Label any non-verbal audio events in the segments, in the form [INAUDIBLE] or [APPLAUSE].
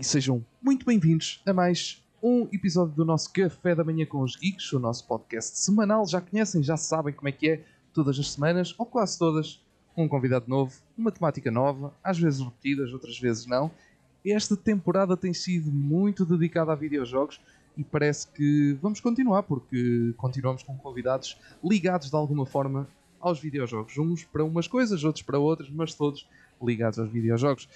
E sejam muito bem-vindos a mais um episódio do nosso Café da Manhã com os Geeks, o nosso podcast semanal. Já conhecem, já sabem como é que é, todas as semanas, ou quase todas, um convidado novo, uma temática nova, às vezes repetidas, outras vezes não. Esta temporada tem sido muito dedicada a videojogos e parece que vamos continuar, porque continuamos com convidados ligados de alguma forma aos videojogos. Uns para umas coisas, outros para outras, mas todos ligados aos videojogos.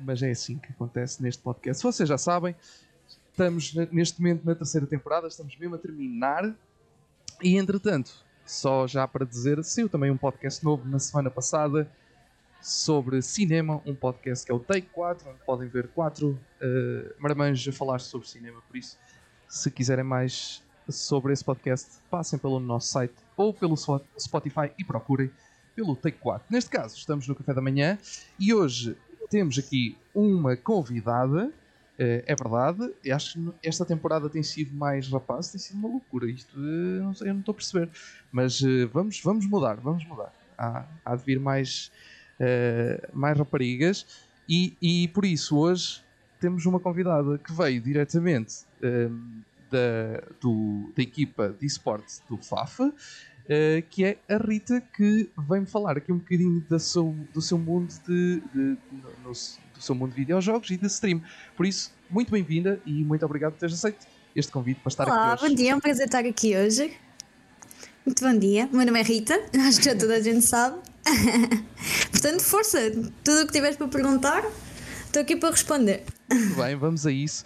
Mas é assim que acontece neste podcast. Vocês já sabem, estamos neste momento na terceira temporada, estamos mesmo a terminar. E entretanto, só já para dizer, saiu também um podcast novo na semana passada sobre cinema, um podcast que é o Take 4, onde podem ver quatro uh, marmanjos a falar sobre cinema. Por isso, se quiserem mais sobre esse podcast, passem pelo nosso site ou pelo Spotify e procurem pelo Take 4. Neste caso, estamos no café da manhã e hoje temos aqui uma convidada. Eh, é verdade, acho que esta temporada tem sido mais rapaz, tem sido uma loucura. Isto eh, não sei, eu não estou a perceber. Mas eh, vamos, vamos mudar, vamos mudar. Há, há de vir mais, uh, mais raparigas e, e por isso hoje temos uma convidada que veio diretamente da, do, da equipa de esportes do FAFA uh, que é a Rita, que vem-me falar aqui um bocadinho da seu, do seu mundo de, de, no, do seu mundo de videojogos e de stream. Por isso, muito bem-vinda e muito obrigado por teres aceito este convite para estar Olá, aqui hoje. bom dia, é um prazer estar aqui hoje. Muito bom dia, meu nome é Rita, [LAUGHS] acho que já toda a gente sabe. [LAUGHS] Portanto, força, tudo o que tiveres para perguntar, estou aqui para responder. Muito bem, vamos a isso.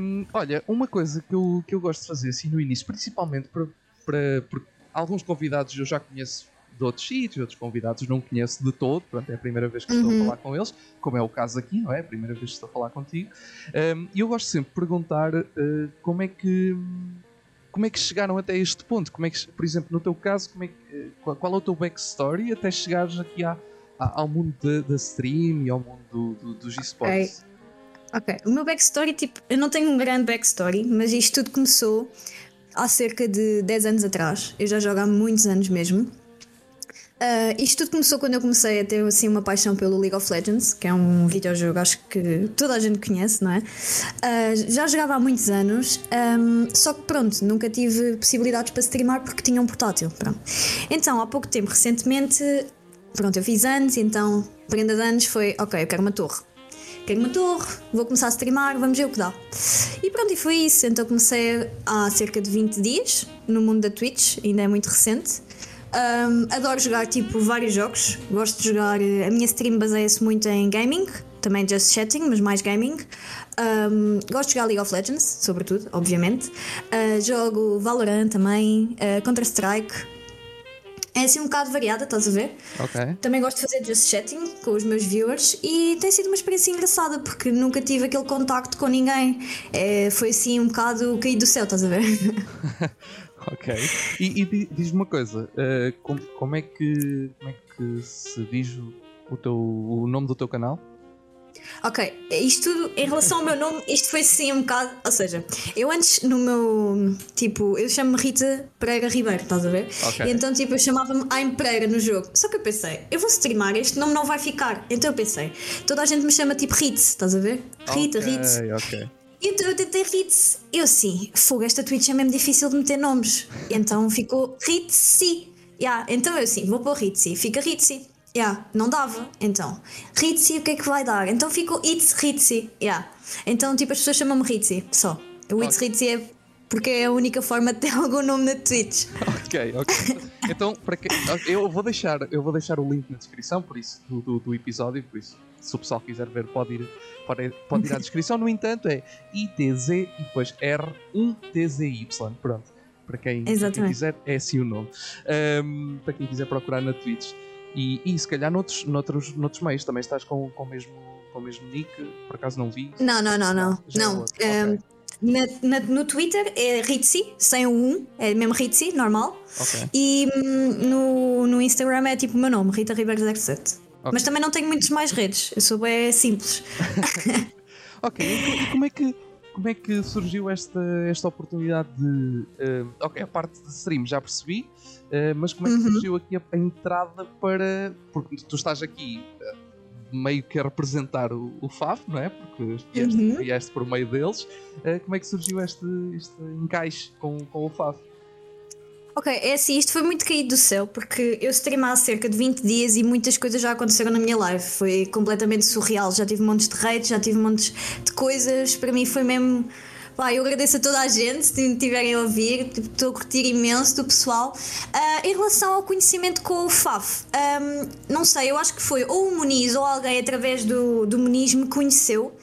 Um, olha, uma coisa que eu, que eu gosto de fazer assim no início, principalmente para, para, porque alguns convidados eu já conheço de outros sítios, outros convidados não conheço de todo, pronto, é a primeira vez que estou uhum. a falar com eles, como é o caso aqui, não é? É a primeira vez que estou a falar contigo. Um, e eu gosto sempre de perguntar uh, como é que como é que chegaram até este ponto? Como é que, por exemplo, no teu caso, como é que, eh, qual, qual é o teu backstory até chegares aqui à, à, ao mundo da stream e ao mundo do, do, dos esportes? Okay. ok, o meu backstory, tipo, eu não tenho um grande backstory, mas isto tudo começou há cerca de 10 anos atrás. Eu já jogo há muitos anos mesmo. Uh, isto tudo começou quando eu comecei a ter assim uma paixão pelo League of Legends, que é um videojogo acho que toda a gente conhece, não é? Uh, já jogava há muitos anos, um, só que pronto, nunca tive possibilidades para streamar porque tinha um portátil. Pronto. Então, há pouco tempo, recentemente, pronto, eu fiz anos, então prenda de anos foi, ok, eu quero uma torre quero uma torre, vou começar a streamar, vamos ver o que dá. E pronto, e foi isso. Então comecei há cerca de 20 dias no mundo da Twitch, ainda é muito recente. Um, adoro jogar tipo vários jogos, gosto de jogar. A minha stream baseia-se muito em gaming, também just chatting, mas mais gaming. Um, gosto de jogar League of Legends, sobretudo, obviamente. Uh, jogo Valorant também, uh, Counter-Strike, é assim um bocado variada, estás a ver? Ok. Também gosto de fazer just chatting com os meus viewers e tem sido uma experiência engraçada porque nunca tive aquele contacto com ninguém. É, foi assim um bocado caído do céu, estás a ver? [LAUGHS] ok. E, e diz-me uma coisa, uh, como, como, é que, como é que se diz o, teu, o nome do teu canal? Ok, isto tudo em relação ao meu nome, isto foi assim um bocado. Ou seja, eu antes no meu. Tipo, eu chamo-me Rita Pereira Ribeiro, estás a ver? Okay. E então, tipo, eu chamava-me Aim Pereira no jogo. Só que eu pensei, eu vou streamar, este nome não vai ficar. Então eu pensei, toda a gente me chama tipo Ritz, estás a ver? Rita, okay, Ritz. Ok. Então eu tentei Ritz. Eu sim, fogo, esta Twitch é mesmo difícil de meter nomes. Então ficou Ritzi. Yeah, então eu sim, vou pôr Ritzi. Fica Ritzi. Yeah, não dava. Então, Ritzi, o que é que vai dar? Então ficou It's Ritzi. Yeah. Então, tipo, as pessoas chamam-me Ritzi, só. O It's okay. Ritzi é porque é a única forma de ter [LAUGHS] algum nome na Twitch. Ok, ok. Então, para que, eu, vou deixar, eu vou deixar o link na descrição por isso, do, do, do episódio, por isso, se o pessoal quiser ver, pode ir, pode, pode ir à descrição. No entanto, é ITZ e depois R1TZY. Pronto. Para quem, para quem, quiser, é assim o nome. Um, para quem quiser procurar na Twitch. E, e se calhar noutros, noutros, noutros meios também estás com, com, o mesmo, com o mesmo nick, por acaso não vi? Não, não, não, não. não. É um, okay. na, na, no Twitter é Ritzy, sem o 1, é mesmo Ritzy, normal. Okay. E hum, no, no Instagram é tipo o meu nome, Rita Ribeiro 07. Okay. Mas também não tenho muitas mais redes, eu sou bem simples. [LAUGHS] ok, e como é que como é que surgiu esta, esta oportunidade de. Uh, ok, a parte de stream já percebi, uh, mas como é que uhum. surgiu aqui a, a, entrada para. Porque tu estás aqui uh, meio que a representar o, o FAF, não é? Porque vieste, uhum. vieste por meio deles. Uh, como é que surgiu este, este encaixe com, com o FAF? Ok, é assim, isto foi muito caído do céu porque eu streamo há cerca de 20 dias e muitas coisas já aconteceram na minha live. Foi completamente surreal. Já tive montes de rates, já tive montes de coisas. Para mim foi mesmo. Pá, eu agradeço a toda a gente se me estiverem a ouvir, tipo, estou a curtir imenso do pessoal. Uh, em relação ao conhecimento com o FAF, um, não sei, eu acho que foi ou o Muniz ou alguém através do, do Muniz me conheceu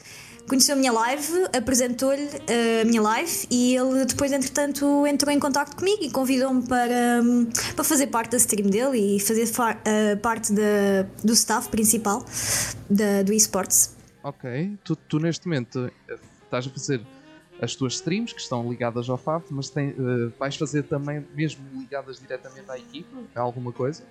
conheceu a minha live, apresentou-lhe eh, a minha live e ele depois, entretanto, entrou em contato comigo e convidou-me para, para fazer parte da stream dele e fazer uh, parte do staff principal do esports. Ok, tu, tu neste momento eh, estás a fazer as tuas streams que estão ligadas ao FAF, mas tem, uh, vais fazer também mesmo ligadas diretamente à equipa? Alguma coisa?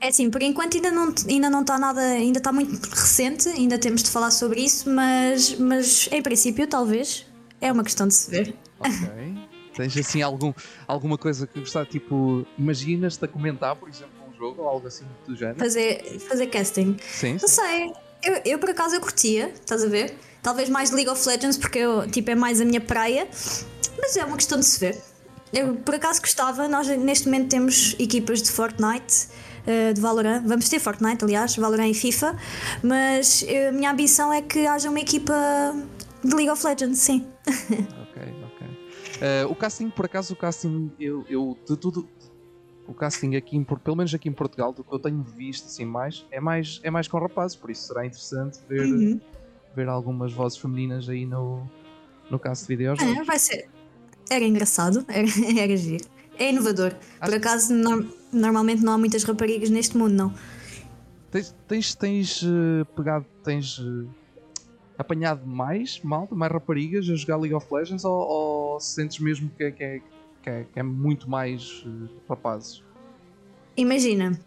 É assim, por enquanto ainda não, ainda não está nada, ainda está muito recente, ainda temos de falar sobre isso, mas, mas em princípio talvez. É uma questão de se ver. Ok. [LAUGHS] Tens assim algum, alguma coisa que gostar, tipo, imaginas-te a comentar, por exemplo, um jogo ou algo assim do género? Fazer, fazer casting. Sim. Não sei. Eu, eu por acaso eu curtia, estás a ver? Talvez mais League of Legends, porque eu, tipo, é mais a minha praia, mas é uma questão de se ver. Eu por acaso gostava, nós neste momento temos equipas de Fortnite uh, de Valorant. Vamos ter Fortnite, aliás, Valorant e FIFA, mas uh, a minha ambição é que haja uma equipa de League of Legends, sim. [LAUGHS] ok, ok. Uh, o casting, por acaso, o casting, eu, eu de tudo. O casting aqui, em, pelo menos aqui em Portugal, do que eu tenho visto assim mais, é mais, é mais com rapazes, por isso será interessante ver, uhum. ver algumas vozes femininas aí no, no caso de vídeos. É, vai ser. Era engraçado, [LAUGHS] era, era giro. É inovador. Acho Por acaso, no, normalmente não há muitas raparigas neste mundo, não. Tens, tens, tens uh, pegado, tens uh, apanhado mais malta, mais raparigas a jogar League of Legends ou, ou sentes mesmo que, é, que, é, que, é, que é muito mais uh, rapazes? Imagina,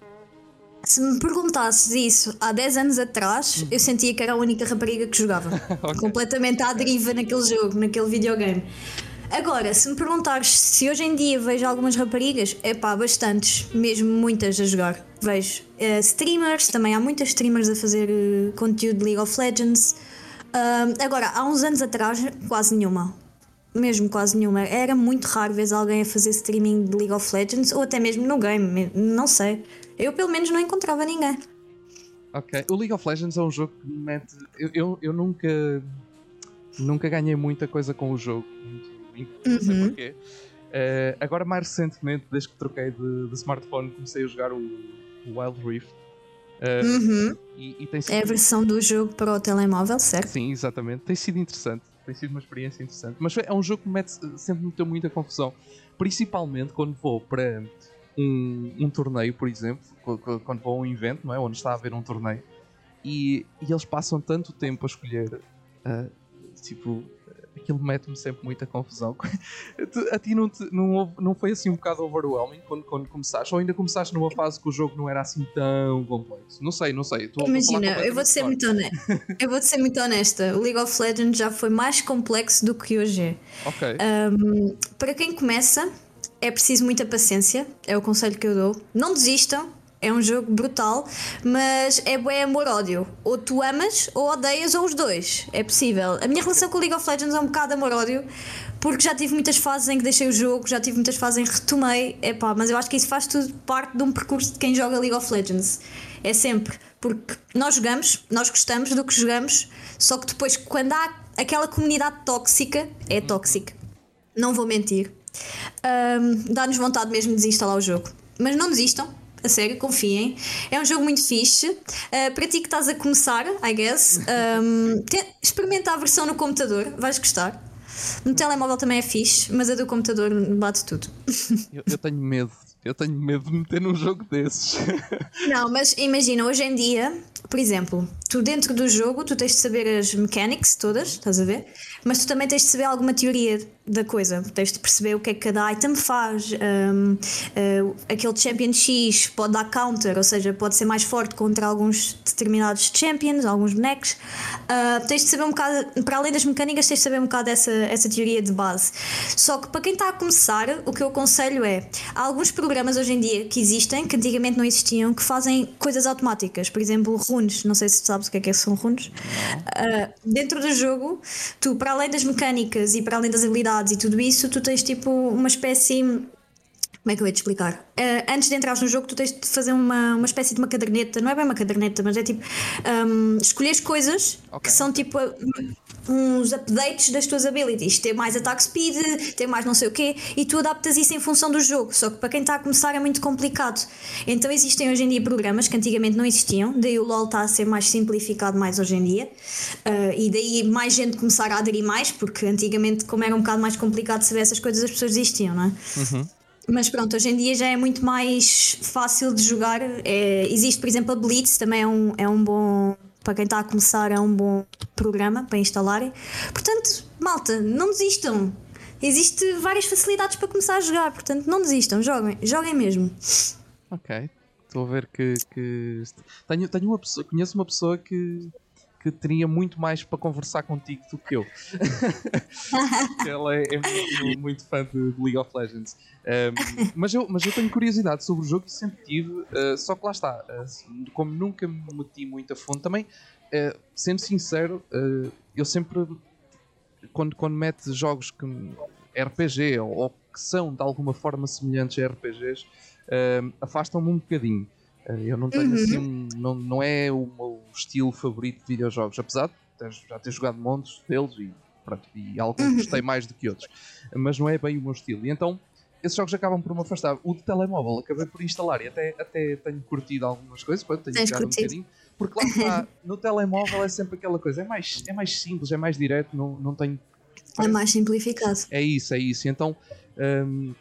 se me perguntasses isso há 10 anos atrás, eu sentia que era a única rapariga que jogava. [LAUGHS] okay. Completamente à deriva naquele jogo, naquele videogame. Agora, se me perguntares se hoje em dia vejo algumas raparigas, é pá, bastantes, mesmo muitas a jogar. Vejo uh, streamers, também há muitas streamers a fazer uh, conteúdo de League of Legends. Uh, agora, há uns anos atrás, quase nenhuma. Mesmo quase nenhuma. Era muito raro ver alguém a fazer streaming de League of Legends ou até mesmo no game, não sei. Eu pelo menos não encontrava ninguém. Ok, o League of Legends é um jogo que me mete. Eu, eu, eu nunca. Nunca ganhei muita coisa com o jogo não sei uhum. porquê. Uh, agora, mais recentemente, desde que troquei de, de smartphone, comecei a jogar o, o Wild Rift. Uh, uhum. e, e sido... É a versão do jogo para o telemóvel, certo? Sim, exatamente. Tem sido interessante. Tem sido uma experiência interessante. Mas é um jogo que me mete, sempre me meteu muita confusão. Principalmente quando vou para um, um torneio, por exemplo, quando vou a um evento, não é? onde está a haver um torneio, e, e eles passam tanto tempo a escolher. Uh, tipo, aquilo mete-me sempre muita confusão. [LAUGHS] a ti não, te, não, não foi assim um bocado overwhelming quando, quando começaste? Ou ainda começaste numa fase que o jogo não era assim tão complexo? Não sei, não sei. Imagina, eu vou-te ser, muito honesta. [LAUGHS] eu vou ser muito honesta. O League of Legends já foi mais complexo do que hoje é. Ok. Um, para quem começa, é preciso muita paciência. É o conselho que eu dou. Não desistam é um jogo brutal, mas é bem amor-ódio. Ou tu amas ou odeias, ou os dois. É possível. A minha relação com o League of Legends é um bocado amor-ódio, porque já tive muitas fases em que deixei o jogo, já tive muitas fases em que retomei. Epá, mas eu acho que isso faz tudo parte de um percurso de quem joga League of Legends. É sempre. Porque nós jogamos, nós gostamos do que jogamos, só que depois, quando há aquela comunidade tóxica, é tóxica. Não vou mentir. Um, Dá-nos vontade mesmo de desinstalar o jogo. Mas não desistam a sério, confiem. É um jogo muito fixe. Uh, para ti que estás a começar, I guess, um, [LAUGHS] te, experimenta a versão no computador, vais gostar. No telemóvel também é fixe, mas a do computador bate tudo. [LAUGHS] Eu, eu tenho medo. Eu tenho medo de meter num jogo desses. Não, mas imagina, hoje em dia, por exemplo, tu dentro do jogo, tu tens de saber as mechanics todas, estás a ver? Mas tu também tens de saber alguma teoria da coisa, tens de perceber o que é que cada item faz. Um, uh, eh, aquele Champion X pode dar counter, ou seja, pode ser mais forte contra alguns determinados champions, alguns bonecos. Uh, tens de saber um bocado, para além das mecânicas, tens de saber um bocado essa, essa teoria de base. Só que para quem está a começar, o que eu aconselho é: há alguns programas hoje em dia que existem, que antigamente não existiam, que fazem coisas automáticas. Por exemplo, runes. Não sei se sabes o que é que são runes. Uh, dentro do jogo, tu, para além das mecânicas e para além das habilidades e tudo isso, tu tens tipo uma espécie como é que eu ia te explicar? Uh, antes de entrares no jogo, tu tens de fazer uma, uma espécie de uma caderneta, não é bem uma caderneta, mas é tipo um, escolher coisas okay. que são tipo uns updates das tuas abilities, ter mais attack speed, ter mais não sei o quê, e tu adaptas isso em função do jogo. Só que para quem está a começar é muito complicado. Então existem hoje em dia programas que antigamente não existiam, daí o LOL está a ser mais simplificado mais hoje em dia, uh, e daí mais gente começar a aderir mais, porque antigamente, como era um bocado mais complicado saber essas coisas, as pessoas desistiam, não é? Uhum. Mas pronto, hoje em dia já é muito mais fácil de jogar. É, existe, por exemplo, a Blitz, também é um, é um bom. Para quem está a começar, é um bom programa para instalarem. Portanto, malta, não desistam. Existem várias facilidades para começar a jogar, portanto, não desistam, joguem, joguem mesmo. Ok, estou a ver que. que... Tenho, tenho uma pessoa, conheço uma pessoa que que teria muito mais para conversar contigo do que eu. [LAUGHS] Ela é, é muito, muito, fã de League of Legends. Um, mas, eu, mas eu tenho curiosidade sobre o jogo que sempre tive, uh, só que lá está, uh, como nunca me meti muito a fundo, também, uh, sendo sincero, eu sempre, quando, quando mete jogos que RPG ou, ou, que são de alguma forma semelhantes a RPGs, afastam-me um bocadinho. Eu não tenho uhum. assim, não, não é o meu estilo favorito de videojogos, apesar de já ter jogado montes deles e, pronto, e alguns uhum. gostei mais do que outros, mas não é bem o meu estilo. E então esses jogos acabam por me afastar. O de telemóvel acabei por instalar e até, até tenho curtido algumas coisas, pronto, tenho jogado um bocadinho, porque lá está, no telemóvel é sempre aquela coisa, é mais, é mais simples, é mais direto, não, não tenho. É mais simplificado. É isso, é isso. Então, hum,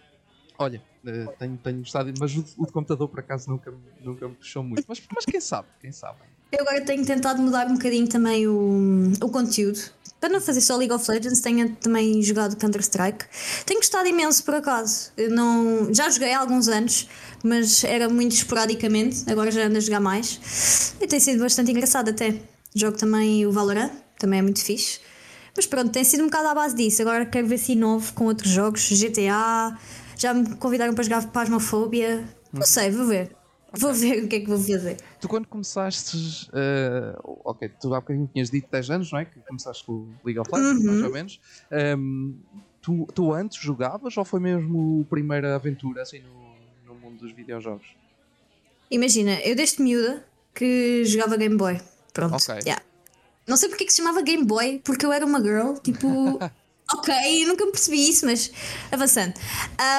olha, Uh, tenho, tenho gostado, mas o, o, de computador por acaso nunca, nunca me puxou muito. Mas, mas quem sabe, quem sabe. Eu agora tenho tentado mudar um bocadinho também o, o conteúdo. Para não fazer só League of Legends, tenho também jogado Counter-Strike. Tenho gostado imenso, por acaso. Eu não, já joguei há alguns anos, mas era muito esporadicamente. Agora já ando a jogar mais. E tem sido bastante engraçado até. Jogo também o Valorant, também é muito fixe. Mas pronto, tem sido um bocado à base disso. Agora quero ver se novo com outros jogos, GTA, já me convidaram para jogar Pasmofobia. Não uhum. sei, vou ver. Vou ver o que é que vou fazer. Tu quando começaste, uh, ok, tu há bocadinho tinhas dito 10 anos, não é? Que começaste com o League of Legends, uhum. mais ou menos. Um, ehm, tu, tu antes jogavas ou foi mesmo a primeira aventura assim no, no mundo dos videojogos? Imagina, eu desde miúda que jogava Game Boy. Pronto. Okay. Yeah. Não sei porque é que se chamava Game Boy, porque eu era uma girl, tipo. [LAUGHS] Ok, nunca me percebi isso, mas avançando.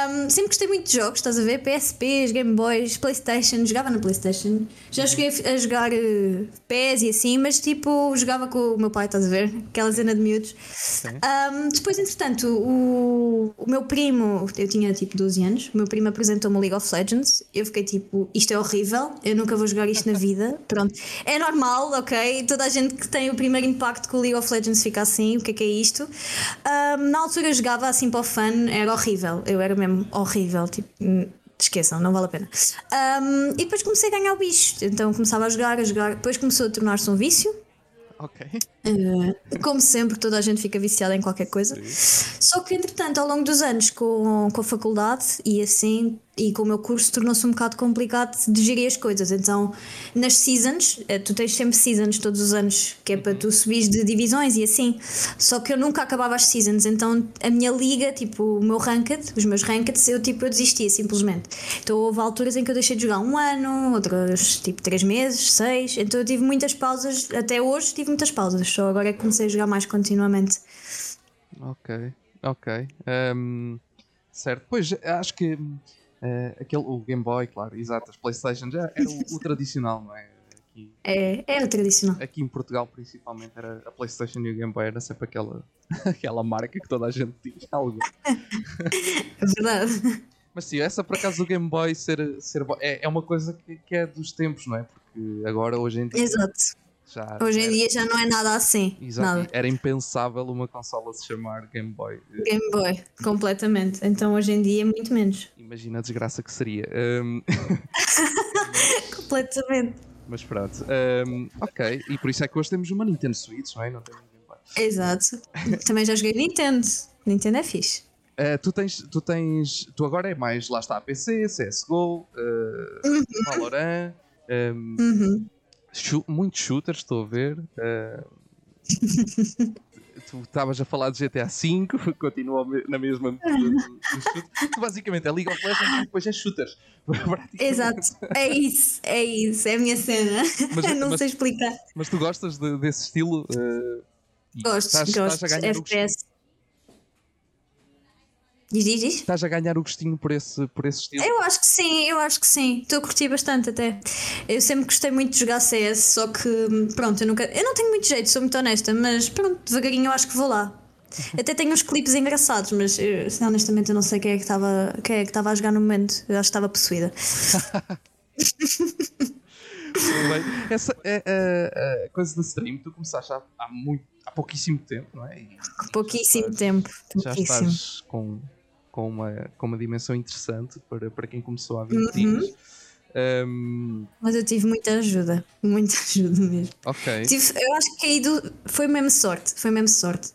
Um, sempre gostei muito de jogos, estás a ver? PSPs, Game Boys, Playstation, jogava na Playstation. Já cheguei a jogar uh, PES e assim, mas tipo, jogava com o meu pai, estás a ver? Aquela cena de miúdos. Um, depois, entretanto, o, o meu primo, eu tinha tipo 12 anos, o meu primo apresentou-me League of Legends. Eu fiquei tipo, isto é horrível, eu nunca vou jogar isto na [LAUGHS] vida. Pronto, é normal, ok? Toda a gente que tem o primeiro impacto com o League of Legends fica assim, o que é que é isto? Um, na altura jogava assim para o fã, era horrível. Eu era mesmo horrível, tipo, hum, esqueçam, não vale a pena. Um, e depois comecei a ganhar o bicho. Então começava a jogar, a jogar. Depois começou a tornar-se um vício. Ok. Uh, como sempre, toda a gente fica viciada em qualquer coisa. Sim. Só que, entretanto, ao longo dos anos, com, com a faculdade e assim, e com o meu curso tornou-se um bocado complicado de gerir as coisas. Então, nas seasons, eh, tu tens sempre seasons todos os anos, que é para tu subir de divisões e assim. Só que eu nunca acabava as seasons, então a minha liga, tipo, o meu ranked, os meus rankeds, eu tipo, eu desistia simplesmente. Então houve alturas em que eu deixei de jogar um ano, outras tipo três meses, seis. Então eu tive muitas pausas, até hoje tive muitas pausas, só agora é que comecei a jogar mais continuamente. Ok, ok. Um, certo, pois acho que Uh, aquele, o Game Boy, claro, exato, as Playstation já era o, o tradicional, não é? Aqui, é, era o tradicional. Aqui em Portugal, principalmente, era a Playstation e o Game Boy era sempre aquela, [LAUGHS] aquela marca que toda a gente tinha algo. [LAUGHS] é verdade. Mas sim, essa por acaso do Game Boy ser, ser é, é uma coisa que, que é dos tempos, não é? Porque agora, hoje em dia. Exato já Hoje em dia já não é nada assim. Exato. Nada. Era impensável uma consola se chamar Game Boy. Game Boy, completamente. Então hoje em dia muito menos. Imagina a desgraça que seria. Um... [LAUGHS] completamente. Mas pronto. Um, ok. E por isso é que hoje temos uma Nintendo Switch, não é? Não temos Game Boy. Exato. Também já joguei Nintendo. Nintendo é fixe. Uh, tu, tens, tu tens. Tu agora é mais. Lá está, PC, CSGO, uh, uhum. Valorant. Um, uhum. Muitos shooters, estou a ver. Uh, tu estavas a falar de GTA V, [LAUGHS] continua na mesma. tu basicamente é League of Legends e depois é shooters. [LAUGHS] Exato, é isso, é isso, é a minha cena. Mas, [LAUGHS] Não mas, sei explicar. Mas tu gostas de, desse estilo? Uh, gosto, estás, gosto. Estás a ganhar FPS. Diz, diz, diz. Estás a ganhar o gostinho por esse, por esse estilo? Eu acho que sim, eu acho que sim. Estou a curtir bastante até. Eu sempre gostei muito de jogar CS, só que pronto, eu nunca. Eu não tenho muito jeito, sou muito honesta, mas pronto, devagarinho eu acho que vou lá. Até tenho uns clipes engraçados, mas eu, honestamente eu não sei quem é que estava quem é que estava a jogar no momento. Eu acho que estava possuída. Bem, [LAUGHS] essa é a, a, coisa do stream, tu começaste há, há, muito, há pouquíssimo tempo, não é? E pouquíssimo já tempo. Já estás com com uma, com uma dimensão interessante para, para quem começou há 20 uhum. anos. Um... Mas eu tive muita ajuda, muita [LAUGHS] ajuda mesmo. Ok. Tive, eu acho que ido, foi mesmo sorte, foi mesmo sorte.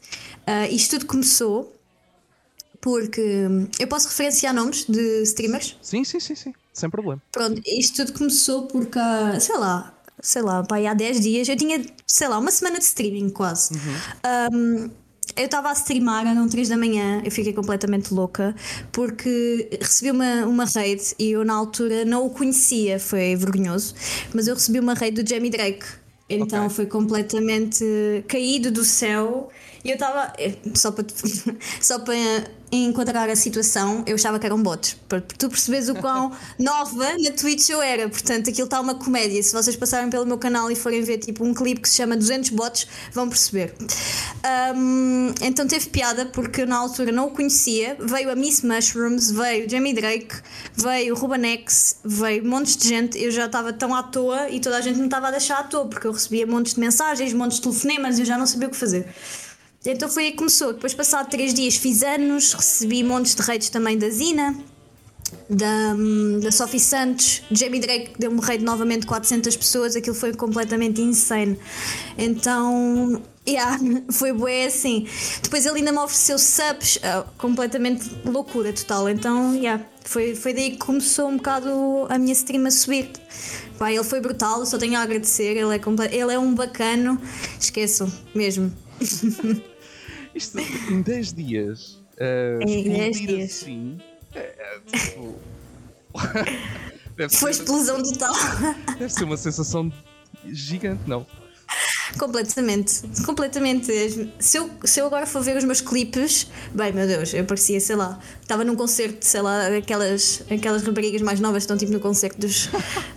Uh, isto tudo começou porque eu posso referenciar nomes de streamers? Sim, sim, sim, sim, sem problema. Pronto, isto tudo começou porque, sei lá, sei lá, pai, há 10 dias eu tinha, sei lá, uma semana de streaming quase. Uhum. Um, eu estava a streamar, eram 3 da manhã, eu fiquei completamente louca porque recebi uma, uma raid e eu na altura não o conhecia, foi vergonhoso, mas eu recebi uma raid do Jamie Drake. Então okay. foi completamente caído do céu e eu estava. Eh, só para, [LAUGHS] só para enquadrar a situação, eu achava que eram bots. Para tu percebes o quão [LAUGHS] nova na Twitch eu era. Portanto, aquilo está uma comédia. Se vocês passarem pelo meu canal e forem ver tipo um clipe que se chama 200 bots, vão perceber. Um, então teve piada porque eu na altura não o conhecia. Veio a Miss Mushrooms, veio Jamie Drake, veio o Rubanex, veio montes de gente. Eu já estava tão à toa e toda a gente me estava a deixar à toa porque eu recebia montes de mensagens, montes de telefonemas e eu já não sabia o que fazer. Então foi aí que começou. Depois, passado três dias, fiz anos, recebi montes de redes também da Zina, da, da Sophie Santos, Jamie Drake deu-me raid novamente 400 pessoas, aquilo foi completamente insane. Então, yeah, [LAUGHS] foi bué assim. Depois ele ainda me ofereceu subs, uh, completamente loucura total. Então, yeah, foi, foi daí que começou um bocado a minha stream a subir. Pá, ele foi brutal, só tenho a agradecer. Ele é, ele é um bacano, esqueçam mesmo. [LAUGHS] Isto em 10 dias. Uh, em 10 dias. Assim, é, é, tipo... [LAUGHS] Foi explosão total. [LAUGHS] Deve ser uma sensação gigante, não? Completamente, completamente. Se eu, se eu agora for ver os meus clipes, bem, meu Deus, eu parecia, sei lá, estava num concerto, sei lá, aquelas, aquelas raparigas mais novas estão tipo no concerto dos,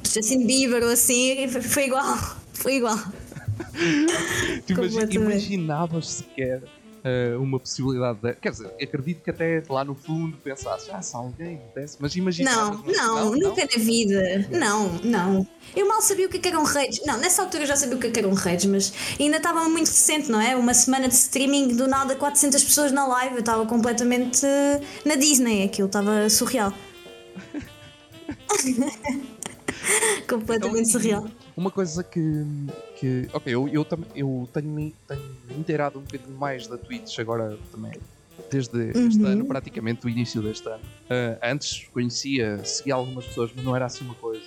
dos Justin Bieber ou assim, foi igual, foi igual. [LAUGHS] tu imaginavas sequer uh, uma possibilidade de. Quer dizer, acredito que até lá no fundo pensasse, ah, se alguém desse, mas imagina. Não, não, não, nunca não? na vida. Não, não. Eu mal sabia o que é eram redes. Não, nessa altura eu já sabia o que é eram redes, mas ainda estava muito recente, não é? Uma semana de streaming, do nada 400 pessoas na live, eu estava completamente na Disney, aquilo estava surreal. [LAUGHS] [LAUGHS] completamente então, surreal. Uma coisa que. que ok, eu, eu, eu tenho, tenho inteirado um bocadinho mais da Twitch agora também. Desde este uhum. ano, praticamente o início deste ano. Uh, antes conhecia, seguia algumas pessoas, mas não era assim uma coisa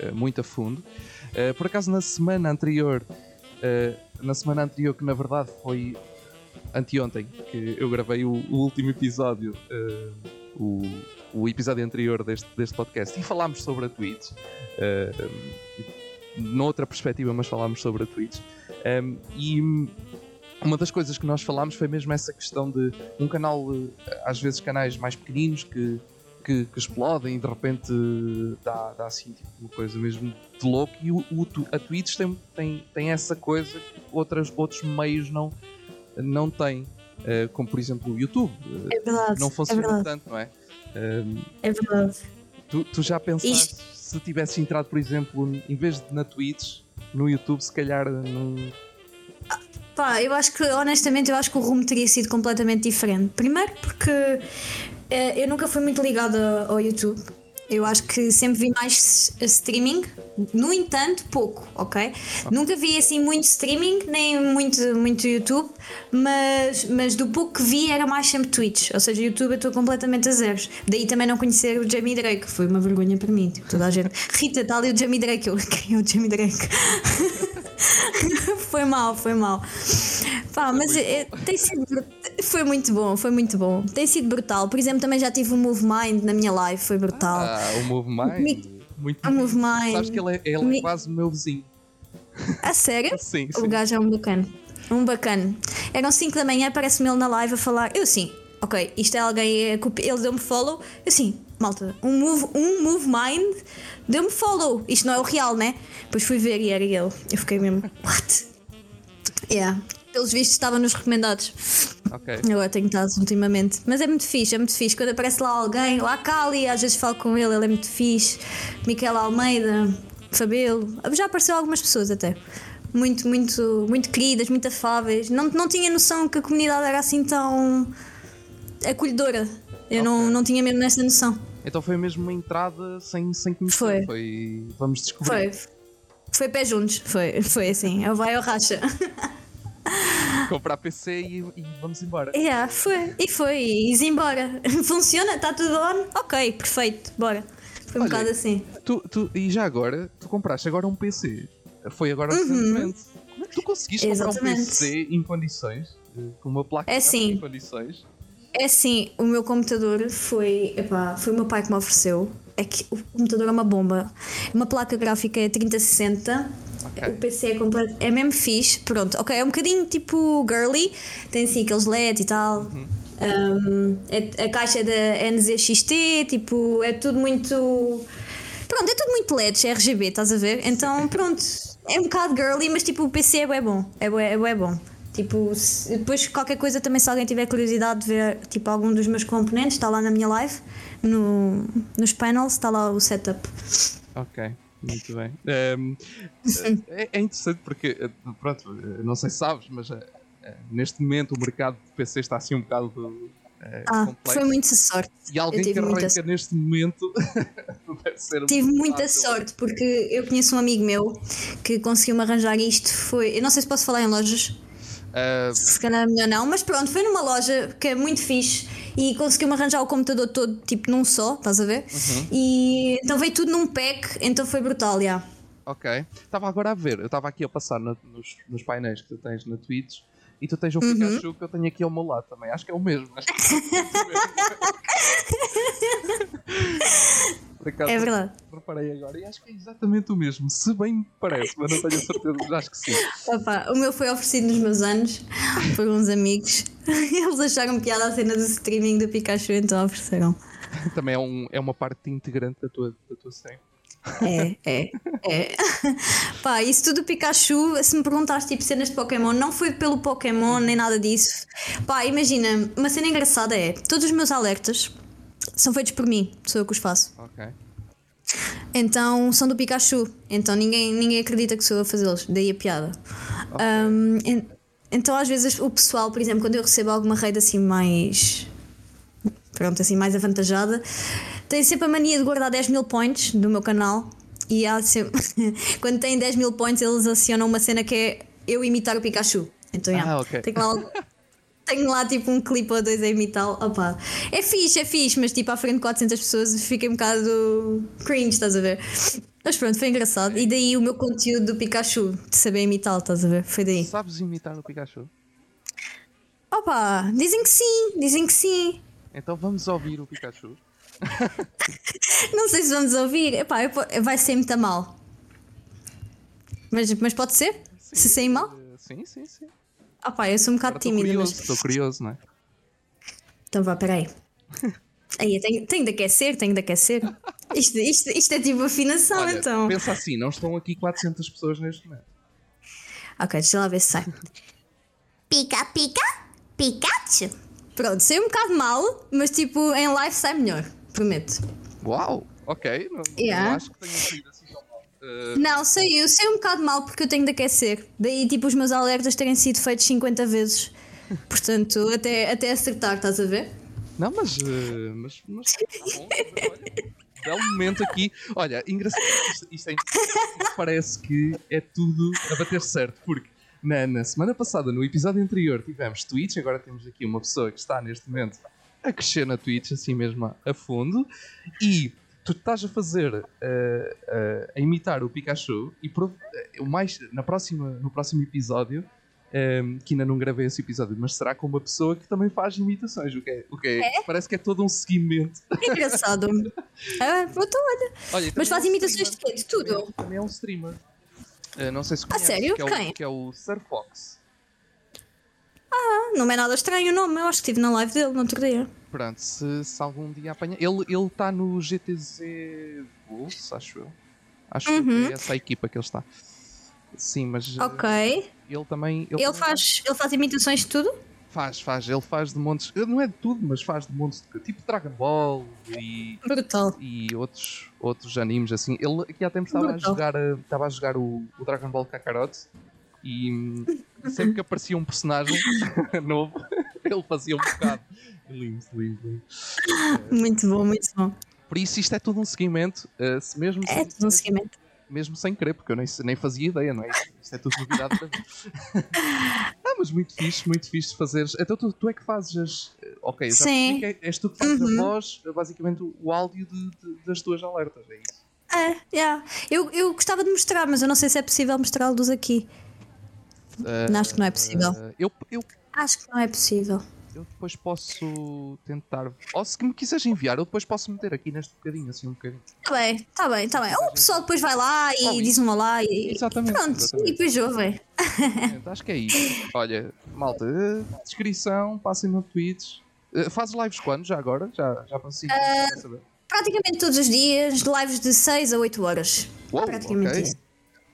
uh, muito a fundo. Uh, por acaso, na semana anterior, na semana anterior, que na verdade foi anteontem, que eu gravei o, o último episódio, o, o episódio anterior deste, deste podcast, e falámos sobre a Twitch noutra perspectiva, mas falámos sobre a Twitch. Um, e uma das coisas que nós falámos foi mesmo essa questão de um canal, eh, às vezes canais mais pequeninos que, que, que explodem e de repente dá, dá assim tipo, uma coisa mesmo de louco. E o, o, a Twitch tem, tem, tem essa coisa que outras, outros meios não, não têm. Uh, como por exemplo o YouTube. É verdade. Não funciona é tanto, não é? é verdade. Tu, tu já pensaste Isto se tivesse entrado, por exemplo, em vez de na Twitch, no YouTube, se calhar não. Pá, eu acho que, honestamente, eu acho que o rumo teria sido completamente diferente. Primeiro porque eh, eu nunca fui muito ligada ao YouTube. Eu acho que sempre vi mais streaming, no entanto, pouco, ok? Nunca vi assim muito streaming, nem muito, muito YouTube, mas, mas do pouco que vi era mais sempre Twitch, ou seja, YouTube eu estou completamente a zeros. Daí também não conhecer o Jamie Drake, foi uma vergonha para mim. Tipo, toda a gente, Rita, está ali o Jamie Drake, eu, [LAUGHS] quem é o Jamie Drake? [LAUGHS] [LAUGHS] foi mal, foi mal. Pá, mas é, tem sido. Foi muito bom, foi muito bom. Tem sido brutal. Por exemplo, também já tive o Move Mind na minha live, foi brutal. Ah, o Move Mind. Muito O Move Mind. Sabes que ele é, ele Me- é quase o meu vizinho. A sério? [LAUGHS] Sim, O sim. gajo é um bacana. Um bacana. Eram 5 da manhã, parece-me ele na live a falar. Eu sim, ok, isto é alguém. copi- Ele deu-me follow. Eu sim, malta, um move, um move mind deu-me follow. Isto não é o real, né? Depois fui ver e era ele. Eu fiquei mesmo. What? Yeah. Pelos vistos estava nos recomendados. Ok. Agora tenho estado ultimamente. Mas é muito fixe, é muito fixe. Quando aparece lá alguém, lá Cali, às vezes falo com ele, ele é muito fixe. Miquel Almeida, Fabelo. Já apareceu algumas pessoas até. Muito, muito, muito queridas, muito afáveis. Não, não tinha noção que a comunidade era assim tão acolhedora. Eu não, Ok. não tinha mesmo essa noção. Então foi mesmo uma entrada sem, sem conhecer. Foi. Foi. Vamos descobrir. Foi. Foi pé juntos, foi, foi assim. Eu vai ou racha. [LAUGHS] Comprar PC e, e vamos embora. Yeah, foi. E foi. E embora. [LAUGHS] Funciona? Está tudo on? Ok, perfeito. Bora. Foi um Olha, bocado assim. Tu, tu- e já agora, tu compraste agora um PC. Foi agora Uhum. recentemente. Como é que tu conseguiste comprar um Exatamente. PC em condições? eh, Com uma placa É gráfica sim. em condições? É assim, o meu computador foi. Epá, foi o meu pai que me ofereceu. É que o computador é uma bomba. Uma placa gráfica é 3060. Ok. O PC é completo. É mesmo fixe. Pronto, ok. É um bocadinho tipo girly. Tem assim aqueles LEDs e tal. Um, é- a caixa é da NZXT. Tipo, é tudo muito. Pronto, é tudo muito LEDs, é RGB, estás a ver? Então, pronto. É um bocado girly, mas tipo, o PC é bom. É é bué bom. Tipo, se- depois qualquer coisa também, se alguém tiver curiosidade de ver tipo, algum dos meus componentes, está lá na minha live, no, nos panels, está lá o setup. Ok, muito bem. Ehm, [LAUGHS] é, é interessante porque, eh, pronto, eh, não sei se sabes, mas eh, neste momento o mercado de PC está assim um bocado Ah, complexo. foi muita sorte. E alguém que arranca neste momento [LAUGHS] deve ser Tive muita sorte porque eu conheço um amigo meu que conseguiu-me arranjar isto. Foi, eu não sei se posso falar em lojas, Ah, se calhar melhor não, mas pronto, foi numa loja que é muito fixe e conseguiu-me arranjar o computador todo, tipo num só, estás a ver? E então veio tudo num pack, então foi brutal, já. ok. Estava agora a ver, eu estava aqui a passar na- nos, nos painéis que tu tens na Twitch e tu tens o Uhum. Pikachu que eu tenho aqui ao meu lado também. Acho que é o mesmo. Acho que é o mesmo. [LAUGHS] [LAUGHS] Por acaso, É verdade. Reparei agora e acho que é exatamente o mesmo. Se bem me parece, mas não tenho certeza, mas acho que sim. Opa, o meu foi oferecido nos meus anos por uns amigos. [LAUGHS] Eles acharam piada a cena do streaming do Pikachu, então ofereceram. Também é, um, é uma parte integrante da tua, da tua série. É, é, é. [LAUGHS] Pá, isso tudo do Pikachu, se me perguntaste tipo cenas de Pokémon, não foi pelo Pokémon nem nada disso. Pá, imagina, uma cena engraçada é: todos os meus alertas são feitos por mim, sou eu que os faço. Ok. Então são do Pikachu, então ninguém, ninguém acredita que sou eu a fazê-los, daí a piada. Um, en- então às vezes o pessoal, por exemplo, quando eu recebo alguma raid assim mais. Pronto, assim mais avantajada, tem sempre a mania de guardar 10 mil points do meu canal e há sempre. [LAUGHS] quando tem 10 mil points, eles acionam uma cena que é eu imitar o Pikachu. Então, Ah, yeah, ok. tenho lá [LAUGHS] tenho lá tipo um clipe ou dois a imitá-lo. Opa, é fixe, é fixe, mas tipo à frente de 400 pessoas fiquei um bocado cringe, estás a ver? Mas pronto, foi engraçado. E daí o meu conteúdo do Pikachu, de saber imitá-lo, estás a ver? Foi daí. Sabes imitar o Pikachu? Opa, dizem que sim, dizem que sim. Então vamos ouvir o Pikachu. [LAUGHS] Não sei se vamos ouvir. Epá, vai ser muito mal. Mas, mas pode ser? Se sair mal? Eh, Sim, sim, sim. Opá, eu sou um bocado tímida, curioso, mas. estou curioso, não é? Então vá, peraí. [LAUGHS] Aí, tenho, tenho de aquecer, tenho de aquecer. Isto, isto, isto é tipo afinação, Olha, então. pensa assim, não estão aqui 400 pessoas neste momento. Ok, deixa lá ver se sai. Pica, pica, Pikachu. Pronto, saiu um bocado mal, mas tipo, em live sai melhor. Prometo. Uau, ok. Não, Yeah. não acho que tenha sido Eh, Não, saiu, saiu um bocado mal porque eu tenho de aquecer. Daí, tipo, os meus alertas terem sido feitos 50 vezes. [LAUGHS] Portanto, até, até acertar, estás a ver? não, mas, eh, mas, mas tá bom, olha, belo momento aqui. Olha, engraçado, isto, isto, é, parece que é tudo a bater certo, porque na, na, semana passada, no episódio anterior, tivemos Twitch, agora temos aqui uma pessoa que está neste momento a crescer na Twitch, assim mesmo a fundo, e tu estás a fazer, uh, uh, a imitar o Pikachu, e uh, mais, na próxima, no próximo episódio um, que ainda não gravei esse episódio, mas será com uma pessoa que também faz imitações, o que é, o que é, é? parece que é todo um seguimento. [LAUGHS] engraçado. [LAUGHS] ah, pronto, olha. olha mas faz é um imitações de quê? De tudo? Também, também, é um streamer. Uh, não sei se conhece, ah, sério? Que é, Quem? O, que é o Sir Fox. Ah, não é nada estranho o nome, eu acho que estive na live dele no outro dia. Pronto, se, se algum dia apanha. Ele está no GTZ Bulls, acho eu. Acho uhum. que é essa a equipa que ele está. Sim, mas. Eh, ok. Ele também. Ele, ele faz, ele faz imitações de tudo? Faz, faz. Ele faz de montes. Não é de tudo, mas faz de montes de. Tipo Dragon Ball e. Brutal. E outros, outros animes assim. Ele aqui há tempo estava a jogar, eh, estava a jogar o, o Dragon Ball Kakarot e sempre que aparecia um personagem [LAUGHS] novo, ele fazia um bocado. Lindo, lindo, lindo. Muito bom, muito bom. Por isso, isto é tudo um seguimento. Uh, se mesmo é tudo um seguimento mesmo sem querer, porque eu nem, nem fazia ideia, não é? Isto é tudo novidade para mim. [LAUGHS] ah, mas muito fixe, muito fixe fazeres. Então tu, tu é que fazes as. Ok, já Sim. Que é, és tu que fazes uhum. a voz, basicamente o áudio de, de, das tuas alertas, é isso? É, yeah. eu, eu gostava de mostrar, mas eu não sei se é possível mostrá-los aqui. Uh, Acho que não é possível. Uh, eu, eu... Acho que não é possível. Eu depois posso tentar. Ou se me quiseres enviar, eu depois posso meter aqui neste bocadinho, assim um bocadinho. Tá bem, tá bem, tá bem. Ou o pessoal depois vai lá e oh, diz um olá e. Exatamente. Pronto, exatamente. e depois ouvem. Acho que é isso. Olha, malta, descrição, passem no Twitch. Uh, fazes lives quando? Já agora? Já, já para uh, Praticamente todos os dias, lives de 6 a 8 horas. Uou, praticamente okay. isso.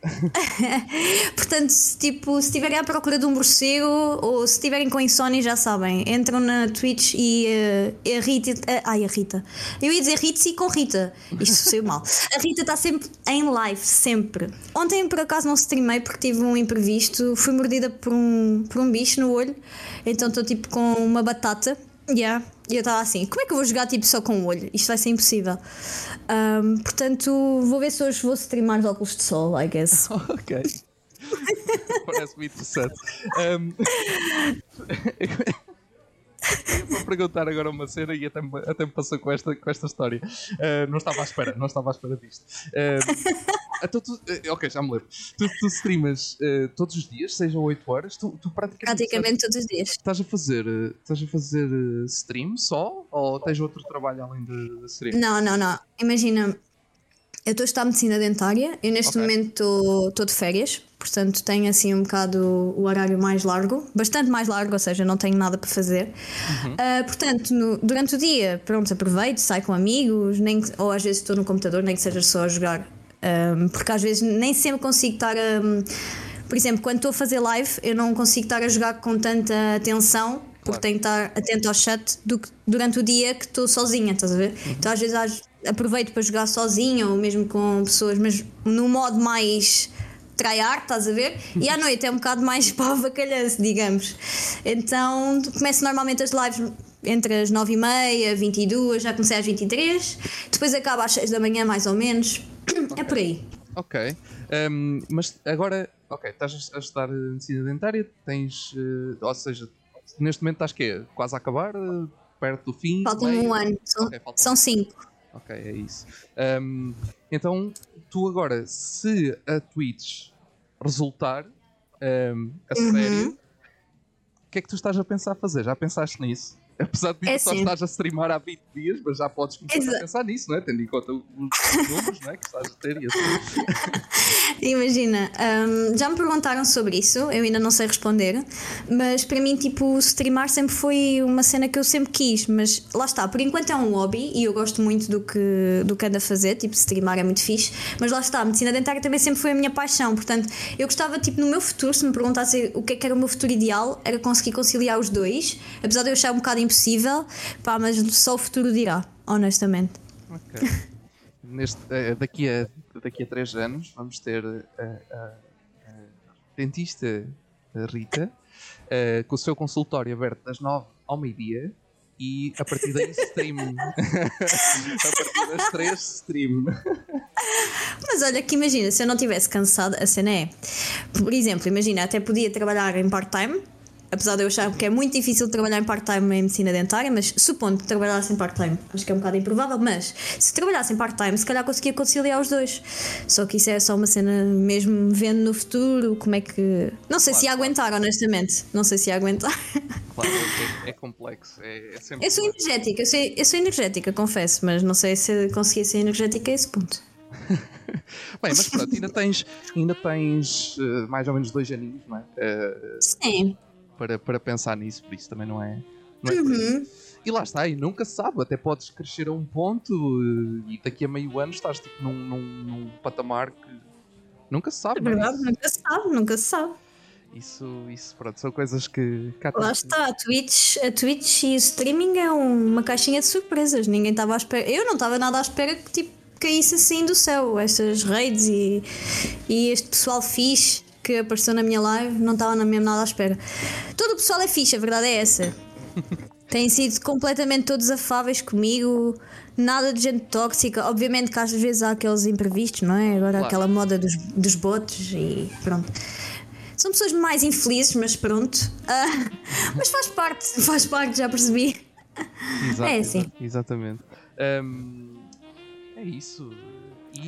[LAUGHS] Portanto, se, tipo, se estiverem à procura de um morcego ou se estiverem com insónia, já sabem, entram na Twitch e uh, a Rita. Uh, ai, a Rita. Eu ia dizer Ritzy com Rita. Isto saiu mal. [LAUGHS] A Rita está sempre em live, sempre. Ontem, por acaso, não streamei porque tive um imprevisto. Fui mordida por um, por um bicho no olho, então estou tipo com uma batata Yeah. E eu estava assim, como é que eu vou jogar tipo só com o olho? Isto vai ser impossível. Um, portanto, vou ver se hoje vou streamar os óculos de sol, I guess. [LAUGHS] ok. [LAUGHS] Parece-me interessante. Um... [LAUGHS] vou perguntar agora uma cena e até me, até me passou com esta, com esta história. Uh, não estava à espera, não estava à espera disto. Uh, [LAUGHS] então tu, uh, ok, já me lembro. Tu, tu streamas todos os dias, sejam 8 horas, tu, tu praticamente. Praticamente todos os dias. Estás a fazer, estás a fazer stream só? Ou tens outro trabalho além de, de stream? Não, não, não. Imagina, eu estou a estudar medicina dentária, eu neste okay. momento estou de férias, portanto tenho assim um bocado o horário mais largo, bastante mais largo, ou seja, não tenho nada para fazer. Uhum. Uh, portanto, no, durante o dia, pronto, aproveito, saio com amigos, nem, ou às vezes estou no computador, nem que seja só a jogar, um, porque às vezes nem sempre consigo estar a. Um, por exemplo, quando estou a fazer live, eu não consigo estar a jogar com tanta atenção porque tenho que estar atento ao chat do que durante o dia que estou sozinha, estás a ver? Uhum. Então às vezes aproveito para jogar sozinha ou mesmo com pessoas, mas no modo mais tryhard, estás a ver? E à noite é um bocado mais [LAUGHS] para o digamos. Então começo normalmente as lives entre as 9h30, 22, já comecei às 23, depois acaba às 6 da manhã mais ou menos. Okay. É por aí. Ok. Um, mas agora, ok, estás a estudar medicina dentária, tens, uh, ou seja, neste momento estás quê? Quase a acabar? Perto do fim? Falta um ano, são, okay, são cinco. Ok, é isso. Um, então, tu agora, se a Twitch resultar um, a uhum. sério, o que é que tu estás a pensar fazer? Já pensaste nisso? Apesar de é só sim. estás a streamar há 20 dias, mas já podes começar a pensar nisso, não é? Tendo em conta os números não é? que estás a ter e assim. [LAUGHS] Imagina, um, já me perguntaram sobre isso, eu ainda não sei responder, mas para mim, tipo, streamar sempre foi uma cena que eu sempre quis, mas lá está, por enquanto é um hobby e eu gosto muito do que, do que ando a fazer, tipo, streamar é muito fixe, mas lá está, a medicina dentária também sempre foi a minha paixão, portanto, eu gostava, tipo, no meu futuro, se me perguntasse o que é que era o meu futuro ideal, era conseguir conciliar os dois, apesar de eu achar um bocado impossível, pá, mas só o futuro dirá, honestamente. Ok. [LAUGHS] Neste, uh, daqui, a, daqui a três anos vamos ter a, a, a dentista Rita uh, com o seu consultório aberto das nove ao meio-dia e a partir daí [LAUGHS] stream. [LAUGHS] a partir das três, stream. Mas olha que imagina, se eu não tivesse cansado, a cena é, por exemplo, imagina, até podia trabalhar em part-time apesar de eu achar que é muito difícil trabalhar em part-time em medicina dentária, mas supondo que trabalhasse em part-time, acho que é um bocado improvável, mas se trabalhasse em part-time, se calhar conseguia conciliar os dois. Só que isso é só uma cena mesmo vendo no futuro, como é que. Não sei claro, se ia aguentar, honestamente. Não sei se ia aguentar. [LAUGHS] Claro, é, é complexo. É, é sempre eu sou energética, eu sou, eu sou energética, confesso, mas não sei se conseguia ser energética a esse ponto. [LAUGHS] Bem, mas pronto, ainda tens, ainda tens uh, mais ou menos dois aninhos, não é? Uh, Sim para, para pensar nisso, por isso também não é. Não é uhum. E lá está, e nunca se sabe, até podes crescer a um ponto eh, e daqui a meio ano estás tipo num, num, num patamar que nunca se sabe. É verdade, é? nunca se sabe, nunca se sabe. Isso, isso pronto, são coisas que. Lá está, a Twitch, a Twitch e o streaming é uma caixinha de surpresas. Ninguém estava à espera. Eu não estava nada à espera que tipo, caísse assim do céu, estas redes e, e este pessoal fixe que apareceu na minha live não estava na mesma nada à espera. Todo o pessoal é fixe, a verdade é essa. [LAUGHS] Têm sido completamente todos afáveis comigo, nada de gente tóxica. Obviamente que às vezes há aqueles imprevistos, não é? Agora claro. aquela moda dos, dos botes e pronto. São pessoas mais infelizes, mas pronto. Uh, [LAUGHS] mas faz parte, faz parte, já percebi. Exato, é assim. Exatamente. Um, é isso.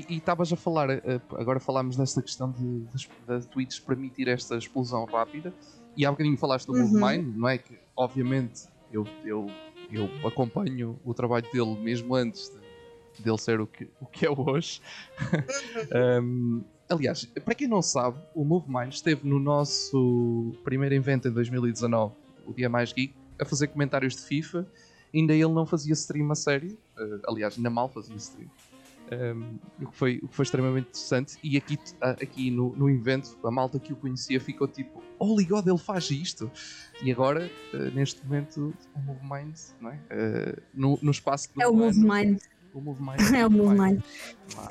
E estavas a falar, eh, agora falámos desta questão de, da Twitch permitir esta explosão rápida, e há bocadinho falaste do uhum. Movemind, não é? Que obviamente eu, eu, eu acompanho o trabalho dele mesmo antes de, dele ser o que, o que é hoje. [LAUGHS] um, aliás, para quem não sabe, o Movemind esteve no nosso primeiro evento em 2019, o Dia Mais Geek, a fazer comentários de FIFA. Ainda ele não fazia stream a sério, uh, aliás, ainda mal fazia stream. Um, o, que foi, o que foi extremamente interessante. E aqui, aqui no, no evento, a malta que o conhecia ficou tipo: Holy God, ele faz isto! E agora, uh, neste momento, o Move Mind, não é? Uh, no, no espaço É o Move Mind. O Move Mind. [LAUGHS] É o Move Mind.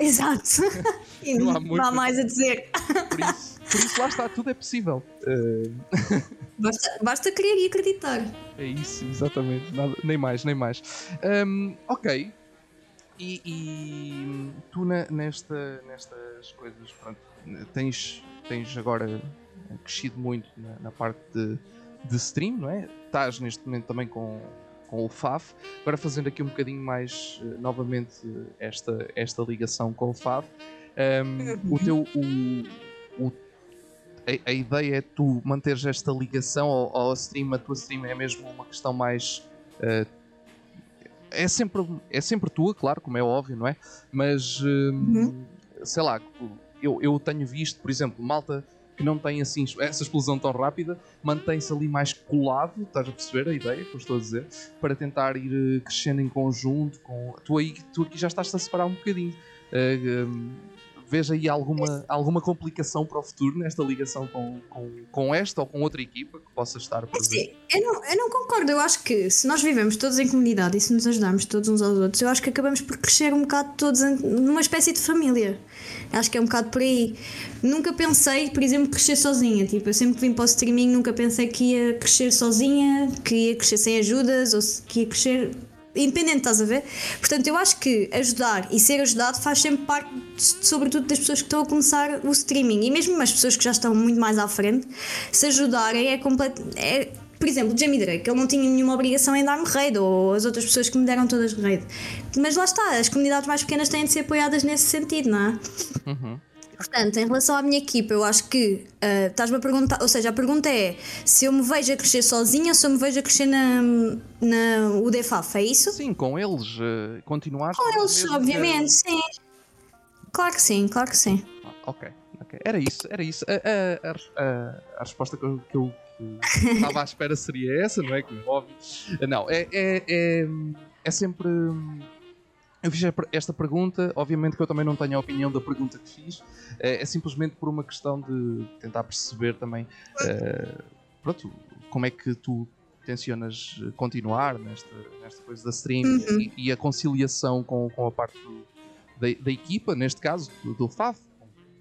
Exato. [LAUGHS] e não há, muito... há mais a dizer. Por isso, por isso, lá está, tudo é possível. Uh... [LAUGHS] Basta, basta querer e acreditar. É isso, exatamente. Nada, nem mais, nem mais. Um, ok, e, e tu na, nesta, nestas coisas, pronto, tens, tens agora crescido muito na, na parte de, de, stream, não é? Estás neste momento também com, com o FAF, agora fazendo aqui um bocadinho mais uh, novamente esta, esta ligação com o FAF. Um, o teu. O, o, a, a, ideia é tu manteres esta ligação ao, ao stream, a tua stream é mesmo uma questão mais uh, é sempre, é sempre tua, claro, como é óbvio, não é? Mas hum, uhum. sei lá, eu, eu tenho visto, por exemplo, malta que não tem assim essa explosão tão rápida, mantém-se ali mais colado, estás a perceber a ideia que eu estou a dizer, para tentar ir eh, crescendo em conjunto. Com... Tu, aí, tu aqui já estás a separar um bocadinho. Uh, um, Veja aí alguma, alguma complicação para o futuro nesta ligação com, com, com esta ou com outra equipa que possa estar presente? Sim, eu não, eu não concordo. Eu acho que se nós vivemos todos em comunidade e se nos ajudarmos todos uns aos outros, eu acho que acabamos por crescer um bocado todos numa espécie de família. Acho que é um bocado por aí. Nunca pensei, por exemplo, crescer sozinha. Tipo, eu sempre que vim para o streaming nunca pensei que ia crescer sozinha, que ia crescer sem ajudas ou que ia crescer independente, estás a ver? Portanto, eu acho que ajudar e ser ajudado faz sempre parte, sobretudo, das pessoas que estão a começar o streaming e mesmo as pessoas que já estão muito mais à frente, se ajudarem é completo. É, por exemplo, Jamie Drake, ele não tinha nenhuma obrigação em dar-me raid, ou as outras pessoas que me deram todas raid. Mas lá está, as comunidades mais pequenas têm de ser apoiadas nesse sentido, não é? Uhum. Portanto, em relação à minha equipa, eu acho que uh, estás-me a perguntar, ou seja, a pergunta é se eu me vejo a crescer sozinha ou se eu me vejo a crescer na, na UDFAF, é isso? Sim, com eles, uh, continuar com eles, obviamente, sim. Claro que sim, claro que sim. Ah, ok, ok. Era isso, era isso. A, a, a, a resposta que eu, que eu estava à espera seria essa, não é? Que óbvio. Não, é, é, é, é sempre eu fiz esta pergunta, obviamente que eu também não tenho a opinião da pergunta que fiz, é, é simplesmente por uma questão de tentar perceber também uh, pronto, como é que tu tensionas continuar nesta, nesta coisa da stream uhum. e, e, a conciliação com, com a parte do, da, da, equipa, neste caso do, do FAV.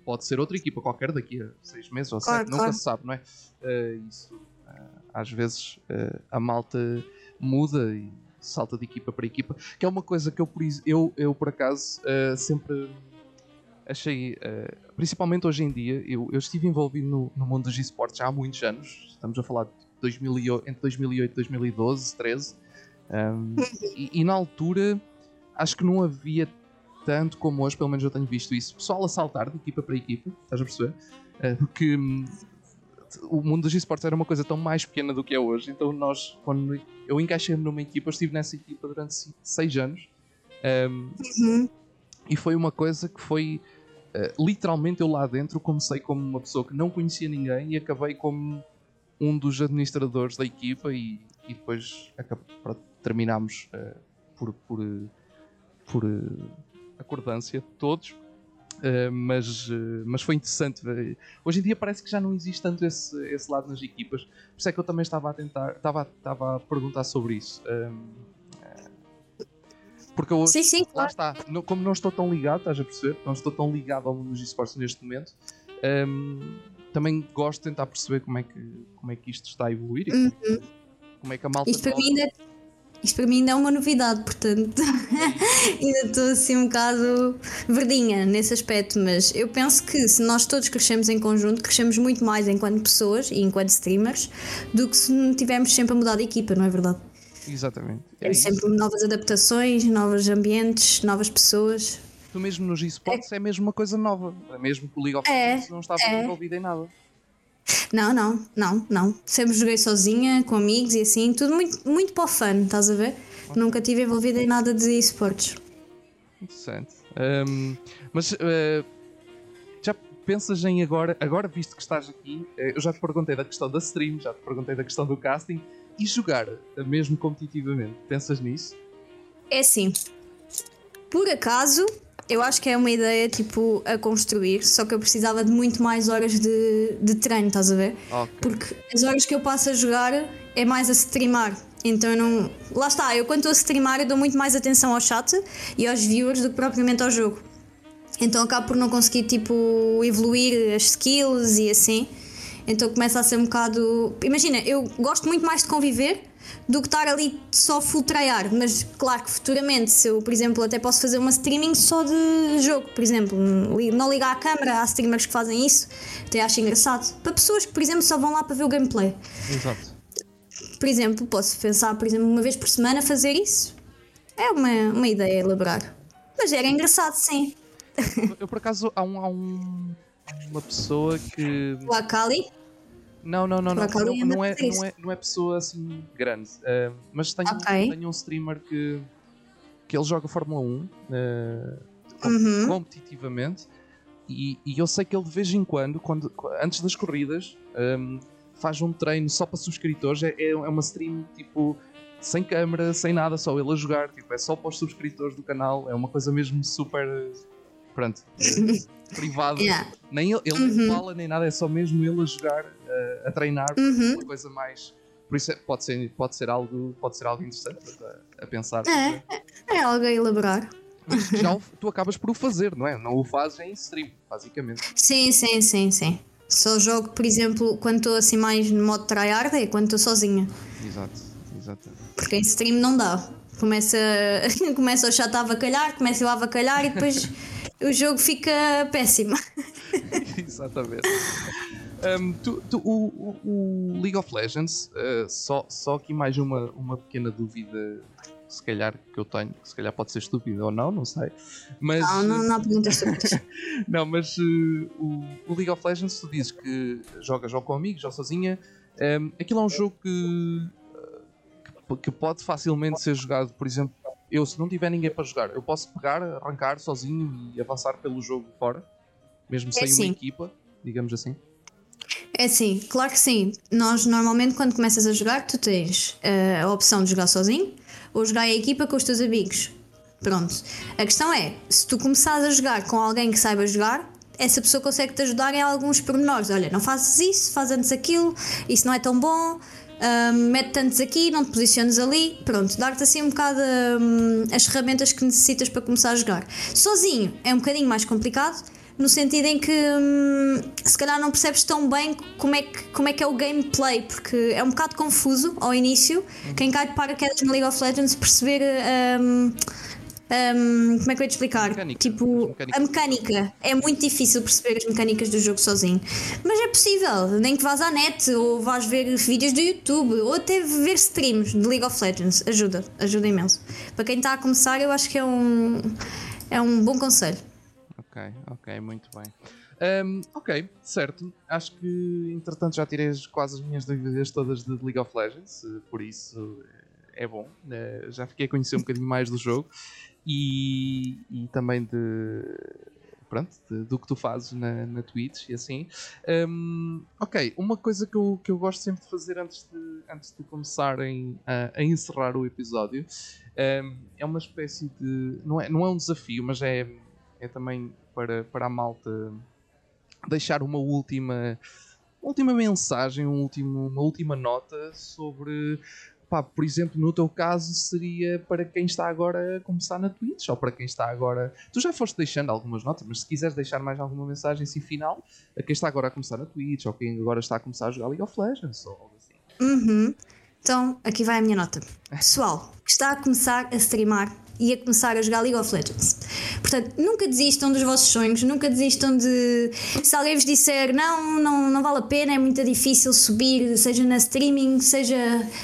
Pode ser outra equipa qualquer daqui a seis meses ou claro, sete, claro. nunca se sabe, não é? Uh, isso, uh, às vezes a malta muda e salta de equipa para equipa, que é uma coisa que eu, eu, eu, por acaso, uh, sempre achei, uh, principalmente hoje em dia, eu, eu estive envolvido no, no mundo dos esportes há muitos anos, estamos a falar de 2008, entre 2008 e 2012, 13, um, e, e, na altura acho que não havia tanto como hoje, pelo menos eu tenho visto isso, pessoal a saltar de equipa para equipa, estás a perceber? Uh, porque um, o mundo dos esportes era uma coisa tão mais pequena do que é hoje, então nós, quando eu encaixei-me numa equipa, eu estive nessa equipa durante 6 anos. Um, uhum. E foi uma coisa que foi uh, literalmente eu lá dentro comecei como uma pessoa que não conhecia ninguém e acabei como um dos administradores da equipa e, e depois pronto, terminámos uh, por, por, por uh, acordância todos Uh, mas, uh, mas foi interessante. Hoje em dia parece que já não existe tanto esse, esse lado nas equipas. Por isso é que eu também estava a tentar, estava, estava a perguntar sobre isso. Uh, porque eu, sim, sim, lá está, não, como não estou tão ligado, estás a perceber? Não estou tão ligado ao mundo dos esportes neste momento. Um, também gosto de tentar perceber como é que, como é que isto está a evoluir e uhum. como é que a malta. Isto para mim ainda isto para mim ainda é uma novidade, portanto [LAUGHS] ainda estou assim um bocado verdinha nesse aspecto, mas eu penso que se nós todos crescemos em conjunto, crescemos muito mais enquanto pessoas e enquanto streamers do que se não tivermos sempre a mudar de equipa, não é verdade? Exatamente. É sempre novas adaptações, novos ambientes, novas pessoas. Tu mesmo nos esportes é, é mesmo uma coisa nova, é mesmo que o League of é, Legends não estava é. envolvido em nada. Não, não, não, não. Sempre joguei sozinha, com amigos e assim, tudo muito, muito para o fun, estás a ver? Okay. Nunca estive envolvida em nada de esportes. Interessante. Um, mas uh, já pensas em agora, agora visto que estás aqui, eh, eu já te perguntei da questão da stream, já te perguntei da questão do casting e jogar mesmo competitivamente. Pensas nisso? É assim. Por acaso, eu acho que é uma ideia tipo a construir, só que eu precisava de muito mais horas de, de treino, estás a ver? Okay. Porque as horas que eu passo a jogar é mais a streamar. Então eu não. Lá está, eu quando estou a streamar eu dou muito mais atenção ao chat e aos viewers do que propriamente ao jogo. Então acabo por não conseguir tipo evoluir as skills e assim. Então começa a ser um bocado. Imagina, eu gosto muito mais de conviver do que estar ali só full tryhard. Mas claro que futuramente, se eu, por exemplo, até posso fazer uma streaming só de jogo, por exemplo, não ligar a câmera, há streamers que fazem isso, até acho engraçado. Para pessoas que, por exemplo, só vão lá para ver o gameplay. Exato. Por exemplo, posso pensar, por exemplo, uma vez por semana fazer isso. É uma, uma ideia a elaborar. Mas era engraçado, sim. Eu, por acaso, há, um, há um, uma pessoa que. O Akali? Não, não, não, não. Não, não, é, não, é, não é pessoa assim grande. Uh, mas tenho, okay. tenho um streamer que, que ele joga Fórmula 1 uh, uhum. competitivamente e, e, eu sei que ele de vez em quando, quando antes das corridas, um, faz um treino só para subscritores. É, é uma stream tipo sem câmera, sem nada, só ele a jogar. Tipo, é só para os subscritores do canal. É uma coisa mesmo super. Pronto, [LAUGHS] privada. Yeah. Nem ele, ele uhum. fala nem nada, é só mesmo ele a jogar a, treinar uhum. uma coisa mais. Por isso é, pode, ser, pode, ser algo, pode ser algo interessante a, a pensar. É, é algo a elaborar. Mas já o, tu acabas por o fazer, não é? Não o fazes em stream, basicamente. Sim, sim, sim, sim. Só jogo, por exemplo, quando estou assim mais no modo tryhard é quando estou sozinha. Exato, exato. Porque em stream não dá. Começa, [LAUGHS] começa o chat a avacalhar, começa eu a avacalhar e depois [LAUGHS] o jogo fica péssimo. [LAUGHS] Exatamente. Um, tu, tu, o, o, League of Legends, uh, só, só aqui mais uma, uma pequena dúvida, se calhar que eu tenho, que se calhar pode ser estúpida ou não, não sei. Mas, não, não, não há perguntas [LAUGHS] Não, mas uh, o, o, League of Legends, tu dizes que jogas ou com amigos ou sozinha, um, aquilo é um jogo que, que, que pode facilmente ser jogado, por exemplo, eu se não tiver ninguém para jogar, eu posso pegar, arrancar sozinho e avançar pelo jogo fora, mesmo sem é uma equipa, digamos assim. É sim, claro que sim. Nós normalmente quando começas a jogar, tu tens uh, a opção de jogar sozinho ou jogar em equipa com os teus amigos. Pronto. A questão é, se tu começares a jogar com alguém que saiba jogar, essa pessoa consegue te ajudar em alguns pormenores. Olha, não fazes isso, faz antes aquilo, isso não é tão bom, um, mete tantos aqui, não te posiciones ali. Pronto, dar-te assim um bocado um, as ferramentas que necessitas para começar a jogar. Sozinho é um bocadinho mais complicado, no sentido em que hum, se calhar não percebes tão bem como é, que, como é que é o gameplay, porque é um bocado confuso ao início. Quem cai de paraquedas no League of Legends perceber. Hum, um, como é que eu ia te explicar? Mecânica. Tipo, a mecânica. É muito difícil perceber as mecânicas do jogo sozinho. Mas é possível, nem que vás à net ou vás ver vídeos do YouTube ou até ver streams de League of Legends. Ajuda, ajuda imenso. Para quem está a começar, eu acho que é um, é um bom conselho. Ok, ok, muito bem. Um, ok, certo. Acho que entretanto já tirei quase as minhas dúvidas todas de League of Legends, por isso é bom. Eh, já fiquei a conhecer um bocadinho mais do jogo e, e também de pronto, de, do que tu fazes na, na Twitch e assim. Um, ok, uma coisa que eu, que eu gosto sempre de fazer antes de, antes de começarem a, a encerrar o episódio um, é uma espécie de. Não é, não é um desafio, mas é, é também para, para a malta deixar uma última. Uma última mensagem, um último, uma última nota sobre pá, por exemplo, no teu caso seria para quem está agora a começar na Twitch ou para quem está agora. Tu já foste deixando algumas notas, mas se quiseres deixar mais alguma mensagem assim final a quem está agora a começar na Twitch ou quem agora está a começar a jogar League of Legends ou algo assim. Uhum. Então, aqui vai a minha nota. Pessoal que está a começar a streamar e a começar a jogar League of Legends. Portanto, nunca desistam dos vossos sonhos, nunca desistam de. Se alguém vos disser não, não, não vale a pena, é muito difícil subir, seja na streaming, seja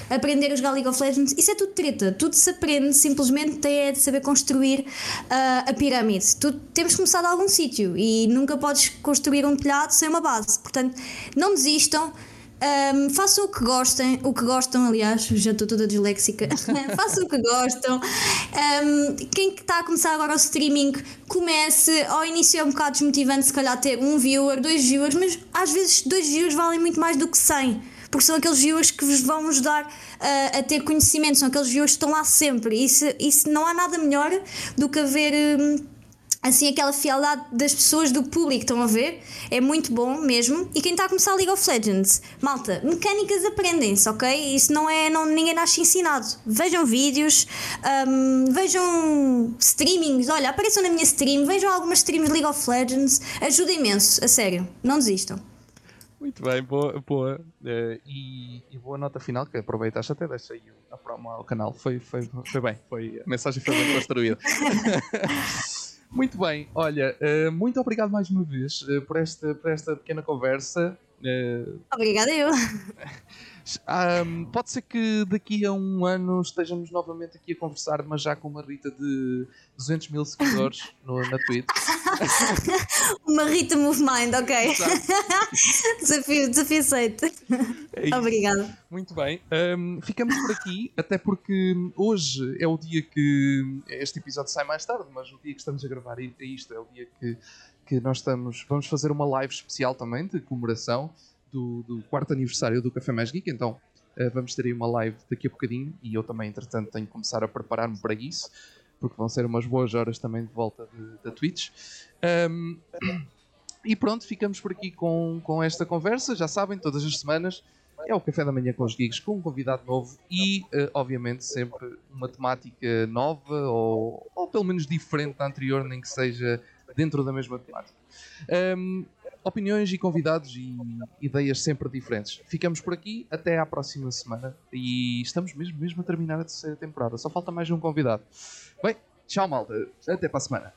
aprender a jogar League of Legends, isso é tudo treta. Tudo se aprende, simplesmente tem é de saber construir uh, a pirâmide. Tu, temos que começar de algum sítio e nunca podes construir um telhado sem uma base. Portanto, não desistam. Um, façam o que gostem, o que gostam, aliás, já estou toda disléxica. [LAUGHS] [LAUGHS] façam o que gostam. Um, quem está a começar agora o streaming, comece. Ao início é um bocado desmotivante, se calhar, ter um viewer, dois viewers, mas às vezes dois viewers valem muito mais do que 100 porque são aqueles viewers que vos vão ajudar a, a ter conhecimento, são aqueles viewers que estão lá sempre. Isso, isso não há nada melhor do que haver. Um, assim aquela fialdade das pessoas, do público, estão a ver? É muito bom mesmo. E quem está a começar a League of Legends, malta, mecânicas aprendem-se, ok? Isso não é, não, ninguém nasce ensinado. Vejam vídeos, um, vejam streamings, olha, apareçam na minha stream, vejam algumas streams de League of Legends, ajuda imenso, a sério, não desistam. Muito bem, boa, boa. Uh, e, e, boa nota final, que aproveitaste até deixei a promo ao canal. Foi, foi, foi bem, foi, a mensagem foi bem construída. [LAUGHS] Muito bem, olha, uh, muito obrigado mais uma vez uh, por, esta, por esta pequena conversa. Uh, Obrigada eu. [LAUGHS] Um, pode ser que daqui a um ano estejamos novamente aqui a conversar, mas já com uma Rita de 200 mil seguidores no, na Twitch. [LAUGHS] uma Rita Move Mind, ok. desafio, desafio aceito. É Obrigada. Muito bem. Um, ficamos por aqui, até porque hoje é o dia que. Este episódio sai mais tarde, mas o dia que estamos a gravar isto é o dia que, que nós estamos. Vamos fazer uma live especial também de comemoração do, do quarto aniversário do Café Mais Geek, então uh, vamos ter aí uma live daqui a bocadinho e eu também, entretanto, tenho que começar a preparar-me para isso, porque vão ser umas boas horas também de volta da Twitch. Um, e pronto, ficamos por aqui com, com esta conversa. Já sabem, todas as semanas é o Café da Manhã com os Geeks, com um convidado novo e, uh, obviamente, sempre uma temática nova ou, ou pelo menos diferente da anterior, nem que seja dentro da mesma temática. Um, opiniões e convidados e ideias sempre diferentes. Ficamos por aqui, até à próxima semana e estamos mesmo, mesmo a terminar a terceira temporada. Só falta mais um convidado. Bem, tchau malta, até para a semana.